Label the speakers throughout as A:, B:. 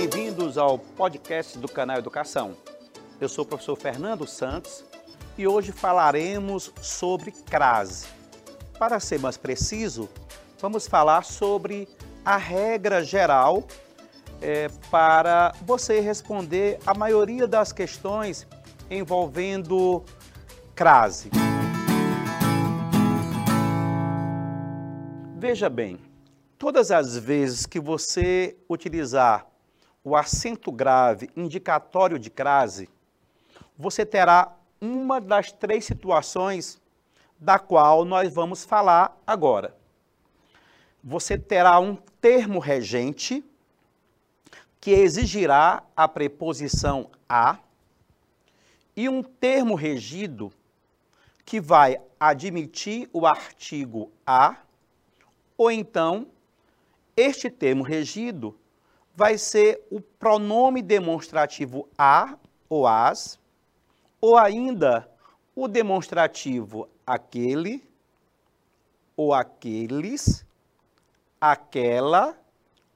A: Bem-vindos ao podcast do canal Educação. Eu sou o professor Fernando Santos e hoje falaremos sobre crase. Para ser mais preciso, vamos falar sobre a regra geral é, para você responder a maioria das questões envolvendo crase. Veja bem, todas as vezes que você utilizar o acento grave indicatório de crase, você terá uma das três situações da qual nós vamos falar agora. Você terá um termo regente que exigirá a preposição a e um termo regido que vai admitir o artigo a ou então este termo regido vai ser o pronome demonstrativo a ou as, ou ainda o demonstrativo aquele ou aqueles, aquela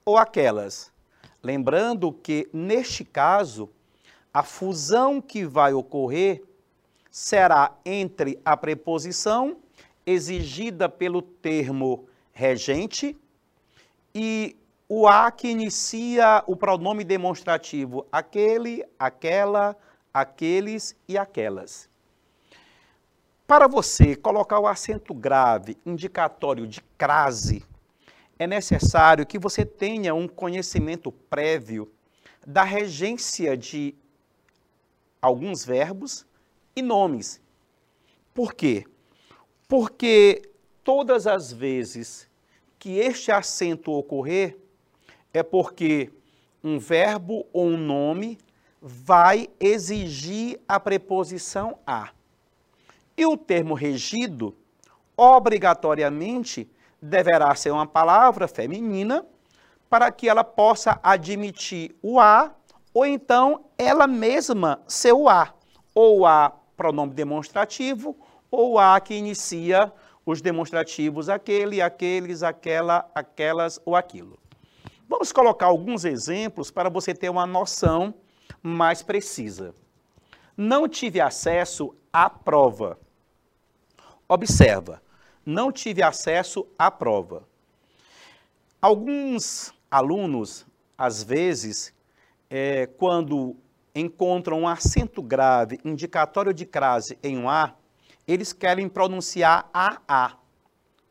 A: ou aquelas. Lembrando que, neste caso, a fusão que vai ocorrer será entre a preposição exigida pelo termo regente e o a que inicia o pronome demonstrativo aquele, aquela, aqueles e aquelas. Para você colocar o acento grave indicatório de crase, é necessário que você tenha um conhecimento prévio da regência de alguns verbos e nomes. Por quê? Porque todas as vezes que este acento ocorrer, é porque um verbo ou um nome vai exigir a preposição a. E o termo regido, obrigatoriamente, deverá ser uma palavra feminina para que ela possa admitir o a, ou então ela mesma ser o a, ou a pronome demonstrativo, ou a que inicia os demonstrativos aquele, aqueles, aquela, aquelas ou aquilo. Vamos colocar alguns exemplos para você ter uma noção mais precisa. Não tive acesso à prova. Observa, não tive acesso à prova. Alguns alunos, às vezes, é, quando encontram um acento grave indicatório de crase em um A, eles querem pronunciar AA.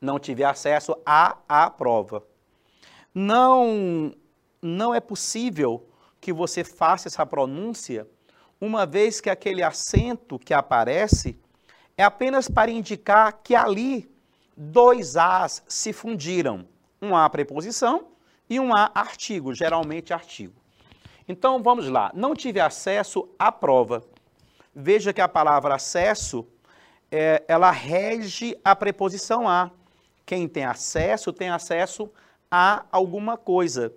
A: Não tive acesso à, à prova não, não é possível que você faça essa pronúncia, uma vez que aquele acento que aparece é apenas para indicar que ali dois As se fundiram. Um A preposição e um A artigo, geralmente artigo. Então vamos lá, não tive acesso à prova. Veja que a palavra acesso, é, ela rege a preposição a. Quem tem acesso, tem acesso a alguma coisa.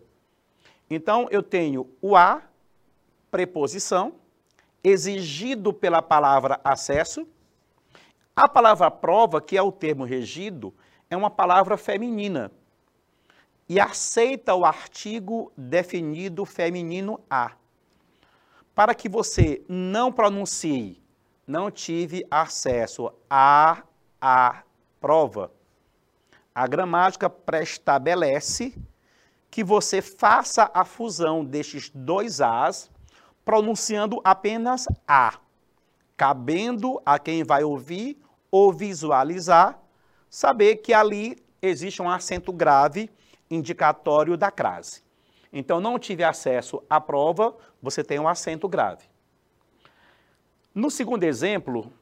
A: Então, eu tenho o a, preposição, exigido pela palavra acesso. A palavra prova, que é o termo regido, é uma palavra feminina e aceita o artigo definido feminino a. Para que você não pronuncie, não tive acesso a a prova, a gramática preestabelece que você faça a fusão destes dois As, pronunciando apenas A, cabendo a quem vai ouvir ou visualizar saber que ali existe um acento grave indicatório da crase. Então, não tive acesso à prova, você tem um acento grave. No segundo exemplo,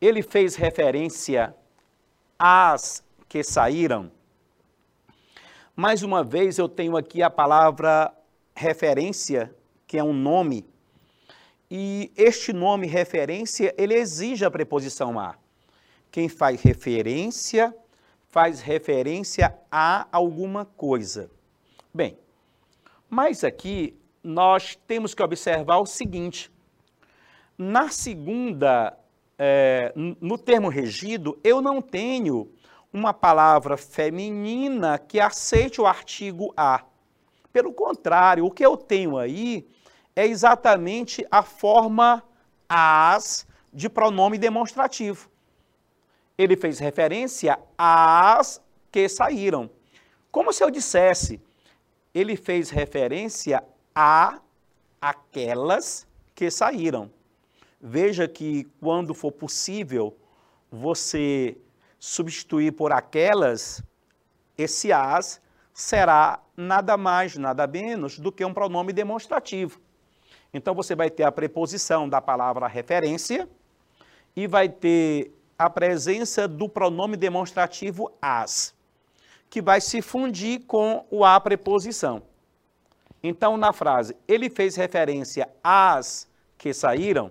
A: ele fez referência às que saíram. Mais uma vez eu tenho aqui a palavra referência, que é um nome, e este nome referência, ele exige a preposição a. Quem faz referência, faz referência a alguma coisa. Bem, mas aqui nós temos que observar o seguinte, na segunda, é, no termo regido, eu não tenho uma palavra feminina que aceite o artigo a. Pelo contrário, o que eu tenho aí é exatamente a forma as de pronome demonstrativo. Ele fez referência às que saíram. Como se eu dissesse, ele fez referência a aquelas que saíram. Veja que quando for possível você substituir por aquelas, esse as será nada mais, nada menos do que um pronome demonstrativo. Então você vai ter a preposição da palavra referência e vai ter a presença do pronome demonstrativo as, que vai se fundir com o a preposição. Então, na frase, ele fez referência às que saíram,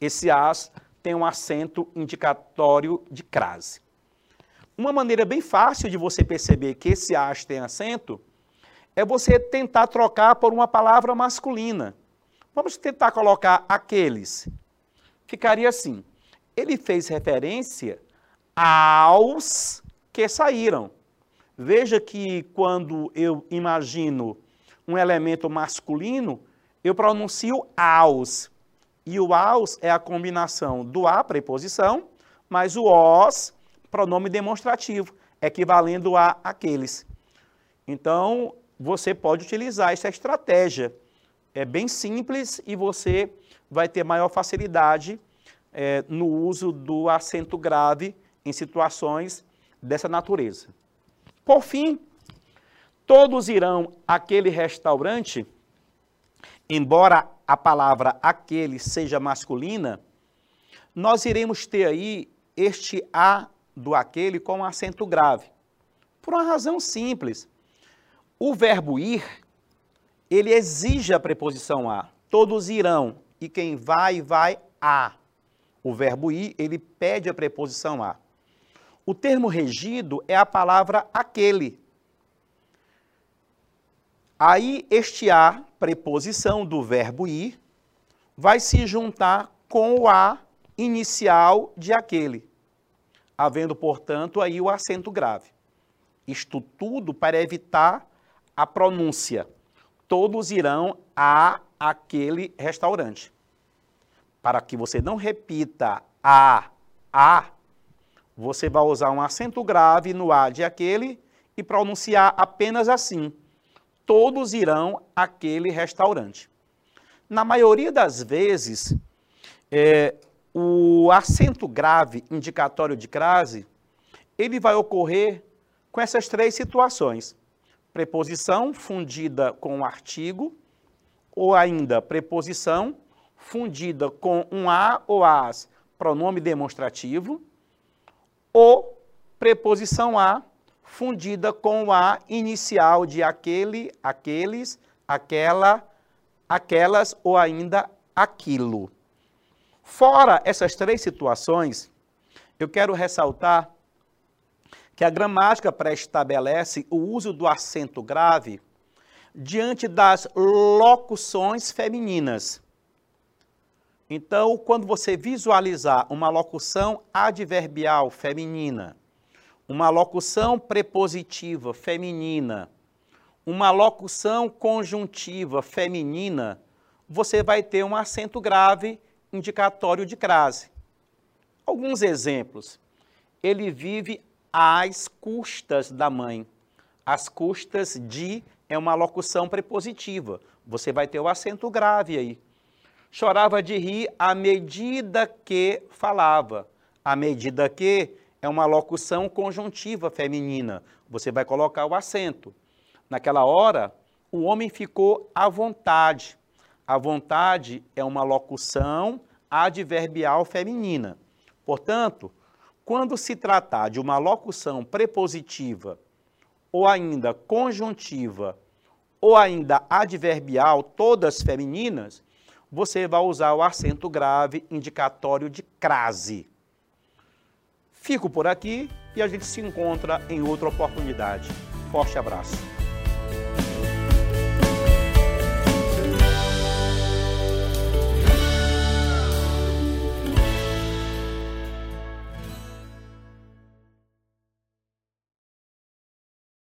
A: esse as tem um acento indicatório de crase. Uma maneira bem fácil de você perceber que esse as tem acento é você tentar trocar por uma palavra masculina. Vamos tentar colocar aqueles. Ficaria assim. Ele fez referência aos que saíram. Veja que quando eu imagino um elemento masculino, eu pronuncio aos. E o aos é a combinação do a, preposição, mais o os, pronome demonstrativo, equivalendo a aqueles. Então, você pode utilizar essa estratégia é bem simples e você vai ter maior facilidade é, no uso do acento grave em situações dessa natureza. Por fim, todos irão àquele restaurante, embora a palavra aquele seja masculina, nós iremos ter aí este a do aquele com acento grave. Por uma razão simples. O verbo ir ele exige a preposição a. Todos irão. E quem vai, vai a. O verbo ir, ele pede a preposição a. O termo regido é a palavra aquele. Aí, este a, preposição do verbo ir, vai se juntar com o a inicial de aquele, havendo, portanto, aí o acento grave. Isto tudo para evitar a pronúncia todos irão a aquele restaurante. Para que você não repita a, a, você vai usar um acento grave no a de aquele e pronunciar apenas assim. Todos irão àquele restaurante. Na maioria das vezes, é, o acento grave indicatório de crase, ele vai ocorrer com essas três situações preposição fundida com um artigo, ou ainda preposição fundida com um a ou as, pronome demonstrativo, ou preposição a fundida com o a inicial de aquele, aqueles, aquela, aquelas ou ainda aquilo. Fora essas três situações, eu quero ressaltar que a gramática pré-estabelece o uso do acento grave diante das locuções femininas. Então, quando você visualizar uma locução adverbial feminina, uma locução prepositiva feminina, uma locução conjuntiva feminina, você vai ter um acento grave indicatório de crase. Alguns exemplos. Ele vive às custas da mãe. As custas de é uma locução prepositiva. Você vai ter o acento grave aí. Chorava de rir à medida que falava. À medida que é uma locução conjuntiva feminina. Você vai colocar o acento. Naquela hora, o homem ficou à vontade. A vontade é uma locução adverbial feminina. Portanto, quando se tratar de uma locução prepositiva ou ainda conjuntiva ou ainda adverbial, todas femininas, você vai usar o acento grave indicatório de crase. Fico por aqui e a gente se encontra em outra oportunidade. Forte abraço.